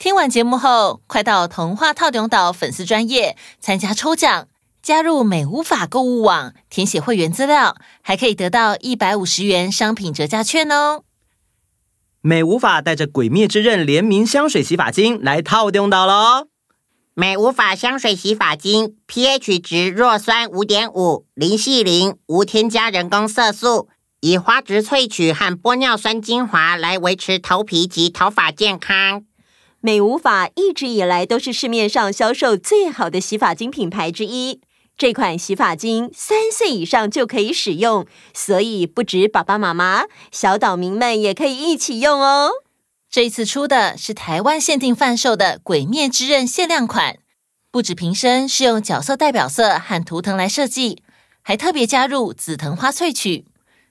听完节目后，快到童话套顶岛粉丝专页参加抽奖，加入美无法购物网，填写会员资料，还可以得到一百五十元商品折价券哦。美无法带着《鬼灭之刃》联名香水洗发精来透中岛喽！美无法香水洗发精 pH 值弱酸五点五，零系零，无添加人工色素，以花植萃取和玻尿酸精华来维持头皮及头发健康。美无法一直以来都是市面上销售最好的洗发精品牌之一。这款洗发精三岁以上就可以使用，所以不止爸爸妈妈，小岛民们也可以一起用哦。这次出的是台湾限定贩售的《鬼灭之刃》限量款，不止瓶身是用角色代表色和图腾来设计，还特别加入紫藤花萃取。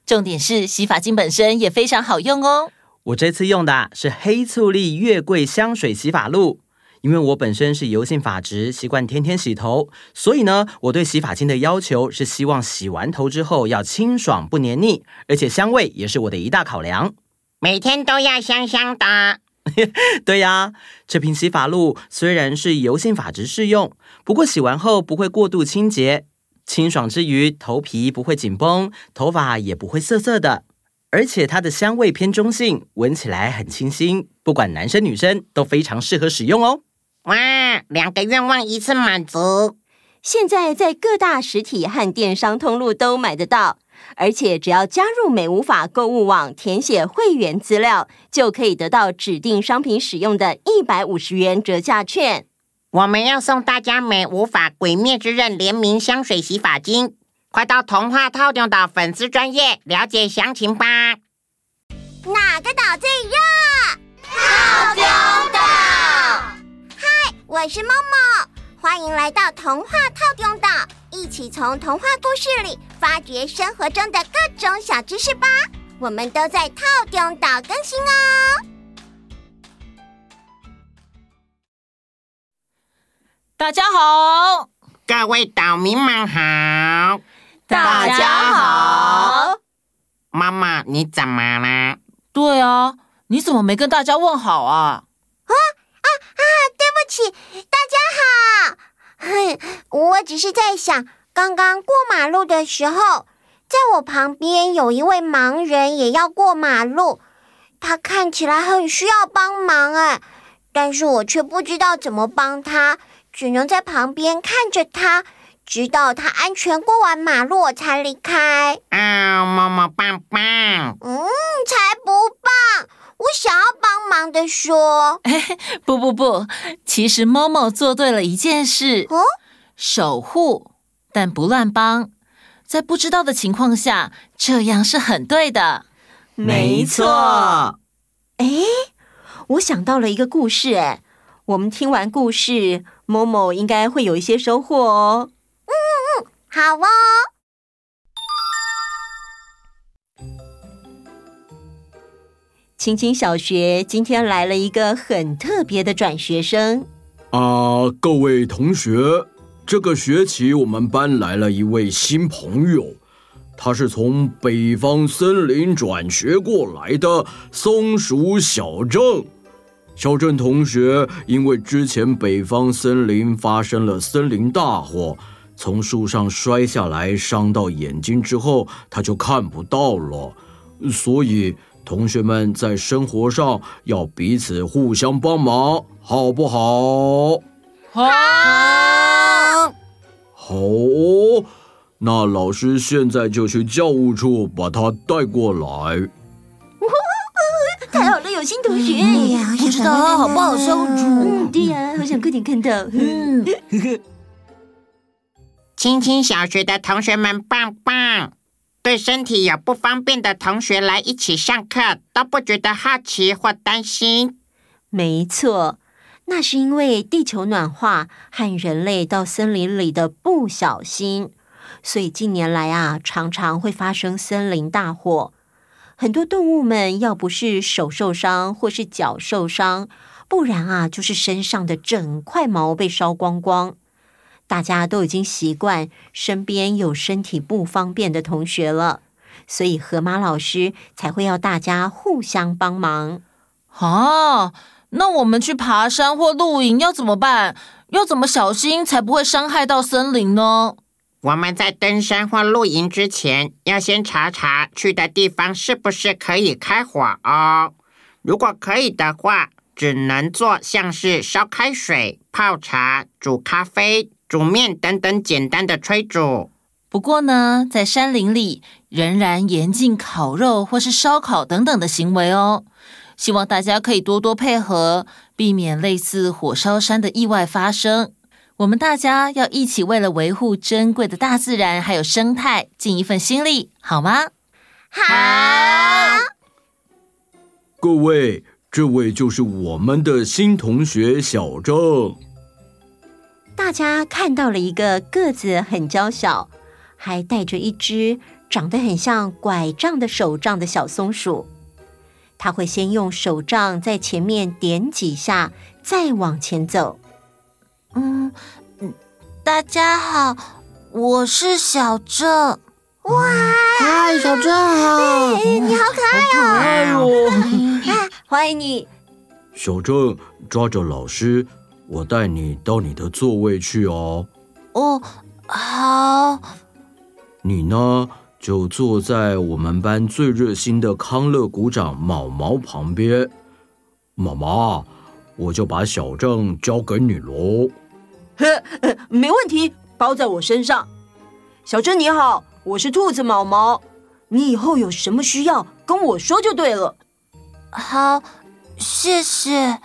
重点是洗发精本身也非常好用哦。我这次用的是黑醋栗月桂香水洗发露，因为我本身是油性发质，习惯天天洗头，所以呢，我对洗发精的要求是希望洗完头之后要清爽不黏腻，而且香味也是我的一大考量。每天都要香香的。对呀，这瓶洗发露虽然是油性发质适用，不过洗完后不会过度清洁，清爽之余头皮不会紧绷，头发也不会涩涩的。而且它的香味偏中性，闻起来很清新，不管男生女生都非常适合使用哦。哇，两个愿望一次满足！现在在各大实体和电商通路都买得到，而且只要加入美无法购物网，填写会员资料，就可以得到指定商品使用的一百五十元折价券。我们要送大家美无法《鬼灭之刃》联名香水洗发精。快到童话套中岛粉丝专业了解详情吧！哪个岛最热？套中岛！嗨，我是 Momo，欢迎来到童话套中岛，一起从童话故事里发掘生活中的各种小知识吧！我们都在套中岛更新哦。大家好，各位岛民们好。大家好，妈妈，你怎么了？对啊，你怎么没跟大家问好啊？啊啊啊！对不起，大家好。哼，我只是在想，刚刚过马路的时候，在我旁边有一位盲人也要过马路，他看起来很需要帮忙哎，但是我却不知道怎么帮他，只能在旁边看着他。直到他安全过完马路，我才离开。啊，妈妈棒棒！嗯，才不棒！我想要帮忙的说。不不不，其实 Momo 做对了一件事。哦，守护，但不乱帮。在不知道的情况下，这样是很对的。没错。哎，我想到了一个故事。哎，我们听完故事，Momo 应该会有一些收获哦。好哦，青青小学今天来了一个很特别的转学生。啊，各位同学，这个学期我们班来了一位新朋友，他是从北方森林转学过来的松鼠小郑。小郑同学因为之前北方森林发生了森林大火。从树上摔下来，伤到眼睛之后，他就看不到了。所以，同学们在生活上要彼此互相帮忙，好不好？好。好，那老师现在就去教务处把他带过来。太好了，有新同学。哎呀，不知道他好不好相处。嗯，对呀，好想快点看到。嗯。青青小学的同学们棒棒，对身体有不方便的同学来一起上课都不觉得好奇或担心。没错，那是因为地球暖化和人类到森林里的不小心，所以近年来啊，常常会发生森林大火。很多动物们要不是手受伤或是脚受伤，不然啊，就是身上的整块毛被烧光光。大家都已经习惯身边有身体不方便的同学了，所以河马老师才会要大家互相帮忙。哦，那我们去爬山或露营要怎么办？要怎么小心才不会伤害到森林呢？我们在登山或露营之前，要先查查去的地方是不是可以开火哦。如果可以的话，只能做像是烧开水、泡茶、煮咖啡、煮面等等简单的炊煮。不过呢，在山林里仍然严禁烤肉或是烧烤等等的行为哦。希望大家可以多多配合，避免类似火烧山的意外发生。我们大家要一起为了维护珍贵的大自然还有生态，尽一份心力，好吗？好。各位。这位就是我们的新同学小郑。大家看到了一个个子很娇小，还带着一只长得很像拐杖的手杖的小松鼠。它会先用手杖在前面点几下，再往前走。嗯，大家好，我是小郑。哇，嗨，小郑好，你好可爱哦！可爱哦，欢迎你，小郑，抓着老师，我带你到你的座位去哦。哦，好。你呢，就坐在我们班最热心的康乐鼓掌毛毛旁边。毛毛，我就把小郑交给你喽。呵，没问题，包在我身上。小郑你好。我是兔子毛毛，你以后有什么需要跟我说就对了。好，谢谢。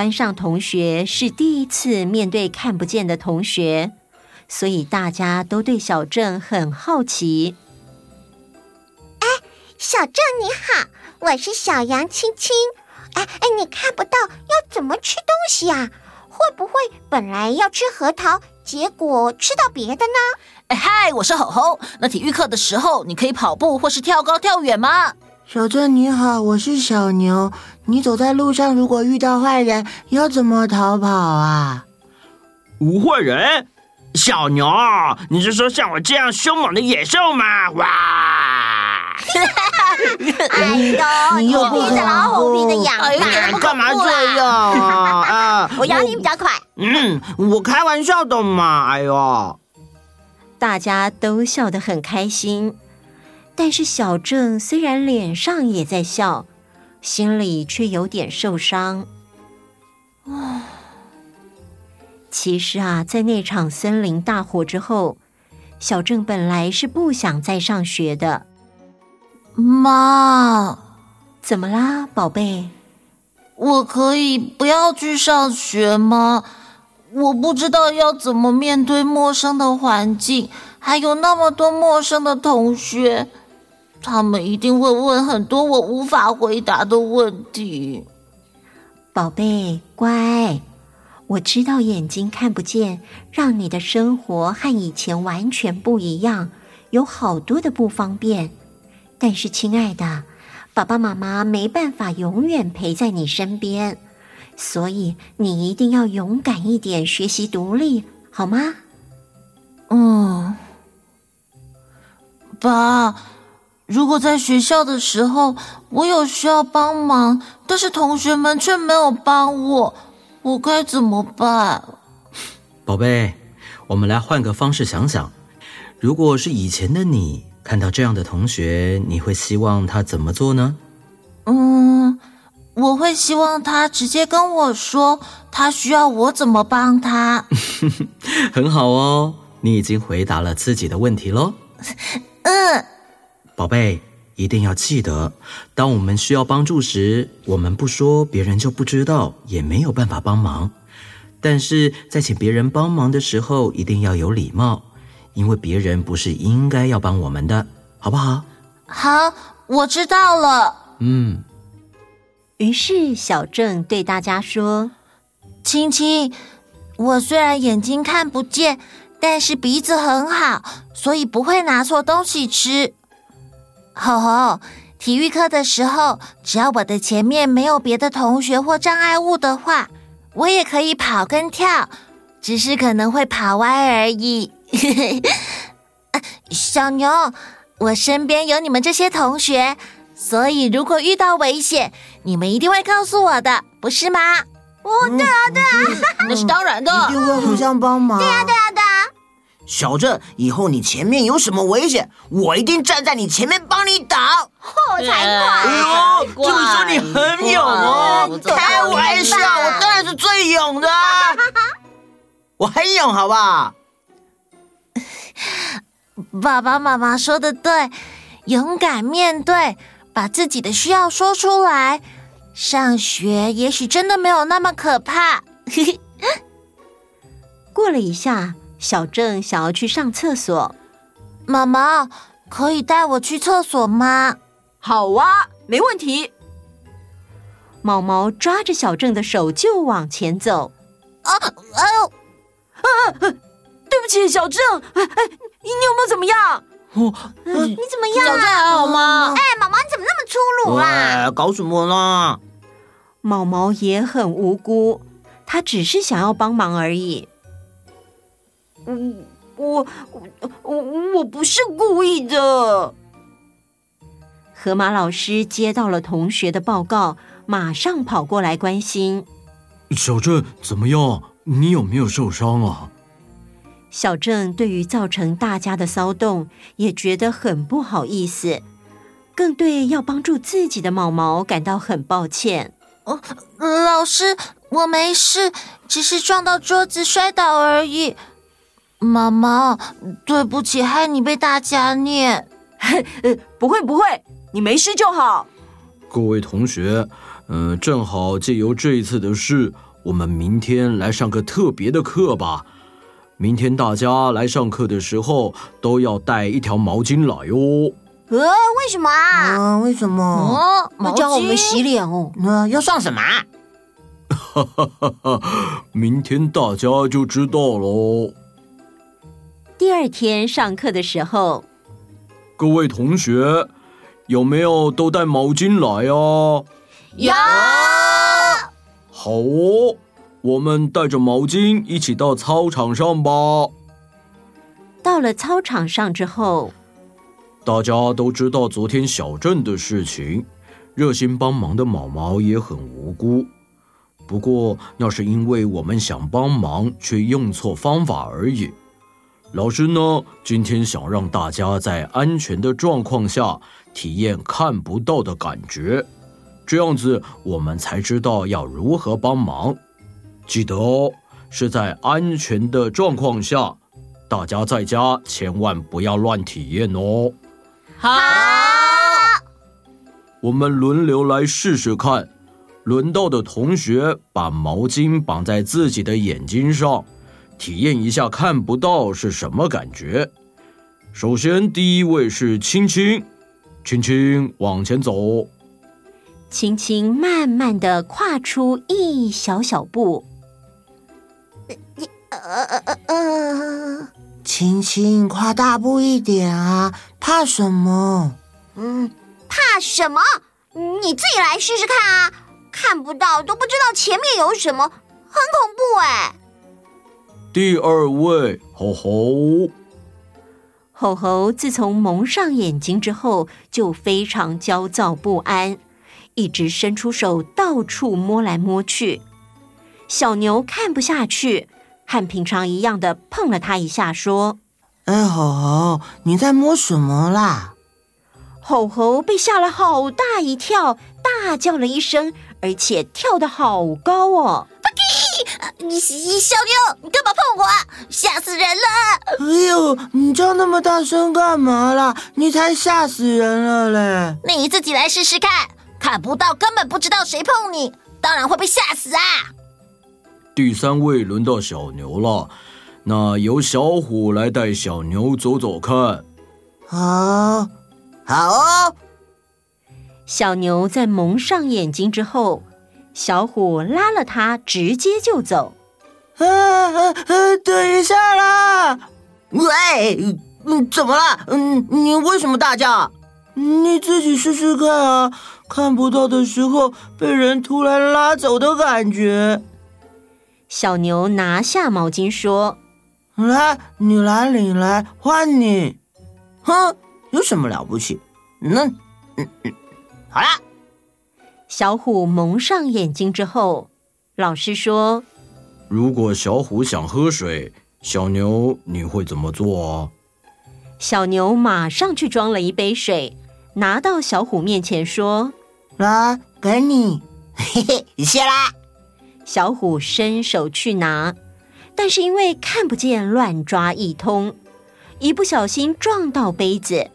班上同学是第一次面对看不见的同学，所以大家都对小郑很好奇。哎，小郑你好，我是小羊青青。哎哎，你看不到要怎么吃东西呀？会不会本来要吃核桃，结果吃到别的呢？哎嗨，我是吼吼。那体育课的时候，你可以跑步或是跳高跳远吗？小郑你好，我是小牛。你走在路上，如果遇到坏人，要怎么逃跑啊？无坏人？小牛，你是说像我这样凶猛的野兽吗？哇！哎呦，你又披着老虎皮的养吧？哎，干嘛这样啊？我咬你比较快。嗯，我开玩笑的嘛。哎呦。大家都笑得很开心，但是小郑虽然脸上也在笑，心里却有点受伤。唉，其实啊，在那场森林大火之后，小郑本来是不想再上学的。妈，怎么啦，宝贝？我可以不要去上学吗？我不知道要怎么面对陌生的环境，还有那么多陌生的同学，他们一定会问很多我无法回答的问题。宝贝，乖，我知道眼睛看不见，让你的生活和以前完全不一样，有好多的不方便。但是，亲爱的，爸爸妈妈没办法永远陪在你身边。所以你一定要勇敢一点，学习独立，好吗？嗯，爸，如果在学校的时候我有需要帮忙，但是同学们却没有帮我，我该怎么办？宝贝，我们来换个方式想想，如果是以前的你，看到这样的同学，你会希望他怎么做呢？嗯。我会希望他直接跟我说，他需要我怎么帮他。很好哦，你已经回答了自己的问题喽。嗯，宝贝，一定要记得，当我们需要帮助时，我们不说，别人就不知道，也没有办法帮忙。但是在请别人帮忙的时候，一定要有礼貌，因为别人不是应该要帮我们的，好不好？好，我知道了。嗯。于是，小郑对大家说：“亲亲，我虽然眼睛看不见，但是鼻子很好，所以不会拿错东西吃。吼吼，体育课的时候，只要我的前面没有别的同学或障碍物的话，我也可以跑跟跳，只是可能会跑歪而已。小牛，我身边有你们这些同学，所以如果遇到危险，你们一定会告诉我的，不是吗？哦，对啊，对啊，那是当然的，一定会互相帮忙。对啊，对啊，对啊。小郑，以后你前面有什么危险，我一定站在你前面帮你挡。我，才怪！哎呦，这么说你很勇哦？开玩笑，我当然是最勇的。我很勇，好不好？爸爸妈妈说的对，勇敢面对，把自己的需要说出来，上学也许真的没有那么可怕。过了一下。小郑想要去上厕所，妈妈可以带我去厕所吗？好啊，没问题。毛毛抓着小郑的手就往前走。啊，哎呦，啊，对不起，小郑，哎哎，你有没有怎么样？哦，你怎么样？小郑还好吗？哎，毛毛你怎么那么粗鲁啊？搞什么啦？毛毛也很无辜，他只是想要帮忙而已。我我我我不是故意的。河马老师接到了同学的报告，马上跑过来关心：“小郑怎么样？你有没有受伤啊？”小郑对于造成大家的骚动也觉得很不好意思，更对要帮助自己的毛毛感到很抱歉。哦，老师，我没事，只是撞到桌子摔倒而已。毛毛，对不起，害你被大家念。不会不会，你没事就好。各位同学，嗯、呃，正好借由这一次的事，我们明天来上个特别的课吧。明天大家来上课的时候都要带一条毛巾来哟。呃，为什么啊？啊，为什么？哦，要教我们洗脸哦。那要上什么？哈哈哈哈！明天大家就知道喽。第二天上课的时候，各位同学有没有都带毛巾来啊？有。好哦，我们带着毛巾一起到操场上吧。到了操场上之后，大家都知道昨天小镇的事情，热心帮忙的毛毛也很无辜。不过，那是因为我们想帮忙，却用错方法而已。老师呢，今天想让大家在安全的状况下体验看不到的感觉，这样子我们才知道要如何帮忙。记得哦，是在安全的状况下，大家在家千万不要乱体验哦。好，我们轮流来试试看。轮到的同学把毛巾绑在自己的眼睛上。体验一下看不到是什么感觉。首先，第一位是青青，青青往前走。青青慢慢的跨出一小小步。呃呃呃呃，青青跨大步一点啊，怕什么？嗯，怕什么？你自己来试试看啊！看不到都不知道前面有什么，很恐怖哎。第二位，吼吼。吼吼自从蒙上眼睛之后，就非常焦躁不安，一直伸出手到处摸来摸去。小牛看不下去，和平常一样的碰了他一下，说：“哎，吼吼，你在摸什么啦？”吼吼被吓了好大一跳，大叫了一声，而且跳得好高哦。你小妞，你干嘛碰我啊？吓死人了！哎呦，你叫那么大声干嘛啦？你才吓死人了嘞！你自己来试试看，看不到根本不知道谁碰你，当然会被吓死啊！第三位轮到小牛了，那由小虎来带小牛走走看。好，好哦。小牛在蒙上眼睛之后。小虎拉了他，直接就走。啊啊啊！等一下啦！喂，嗯，怎么了？嗯，你为什么大叫？你自己试试看啊！看不到的时候被人突然拉走的感觉。小牛拿下毛巾说：“来，你来领来，换你。哼，有什么了不起？那，嗯嗯，好啦。”小虎蒙上眼睛之后，老师说：“如果小虎想喝水，小牛你会怎么做？”小牛马上去装了一杯水，拿到小虎面前说：“来，给你。”嘿嘿，谢啦。小虎伸手去拿，但是因为看不见，乱抓一通，一不小心撞到杯子。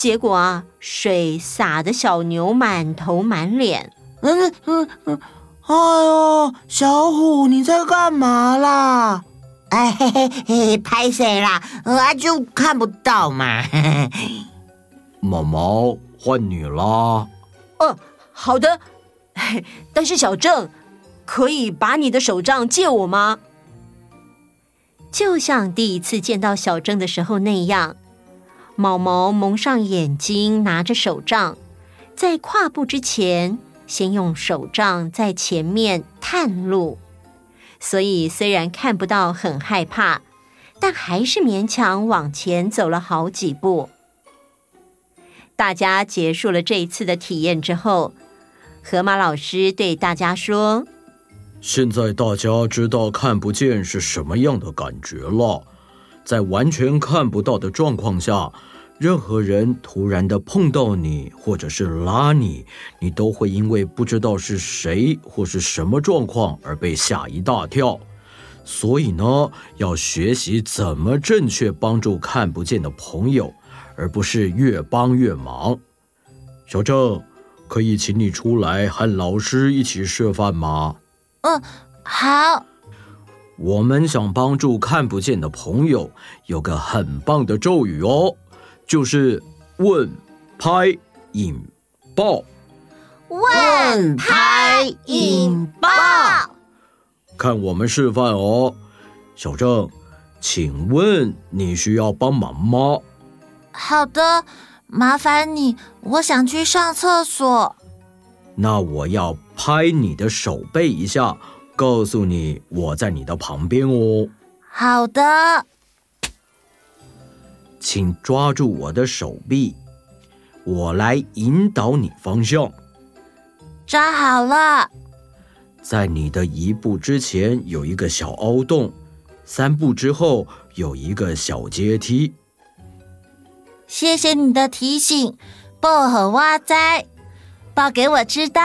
结果啊，水洒的小牛满头满脸。嗯嗯嗯，哎呦，小虎你在干嘛啦？哎嘿嘿嘿，拍谁啦？啊，就看不到嘛。毛毛换你啦。哦、呃，好的。但是小郑，可以把你的手杖借我吗？就像第一次见到小郑的时候那样。毛毛蒙上眼睛，拿着手杖，在跨步之前，先用手杖在前面探路。所以虽然看不到，很害怕，但还是勉强往前走了好几步。大家结束了这一次的体验之后，河马老师对大家说：“现在大家知道看不见是什么样的感觉了。在完全看不到的状况下。”任何人突然的碰到你，或者是拉你，你都会因为不知道是谁或是什么状况而被吓一大跳。所以呢，要学习怎么正确帮助看不见的朋友，而不是越帮越忙。小郑，可以请你出来和老师一起示范吗？嗯，好。我们想帮助看不见的朋友，有个很棒的咒语哦。就是问、拍、引、爆。问、拍、引、爆。看我们示范哦，小郑，请问你需要帮忙吗？好的，麻烦你，我想去上厕所。那我要拍你的手背一下，告诉你我在你的旁边哦。好的。请抓住我的手臂，我来引导你方向。抓好了。在你的一步之前有一个小凹洞，三步之后有一个小阶梯。谢谢你的提醒，薄荷哇哉，报给我知道。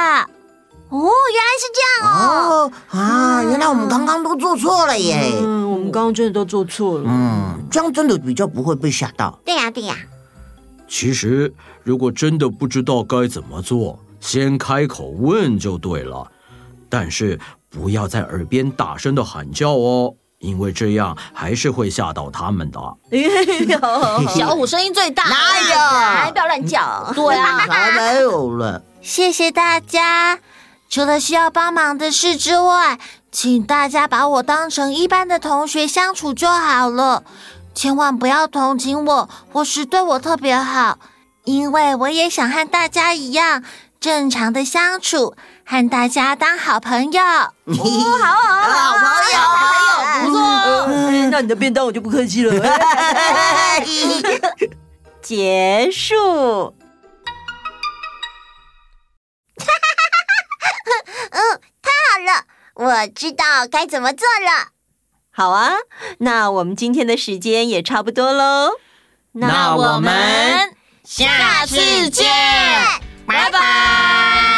哦，原来是这样哦！哦啊，原来我们刚刚都做错了耶！嗯，刚刚真的都做错了。嗯，这样真的比较不会被吓到。对呀，对呀。其实，如果真的不知道该怎么做，先开口问就对了。但是不要在耳边大声的喊叫哦，因为这样还是会吓到他们的。小虎声音最大，哪有？还不要乱叫。对啊，没有了。谢谢大家。除了需要帮忙的事之外，请大家把我当成一般的同学相处就好了，千万不要同情我或是对我特别好，因为我也想和大家一样正常的相处，和大家当好朋友。好好好，好朋友，好朋友，不错。那你的便当我就不客气了。结束。我知道该怎么做了。好啊，那我们今天的时间也差不多喽。那我们下次见，拜拜。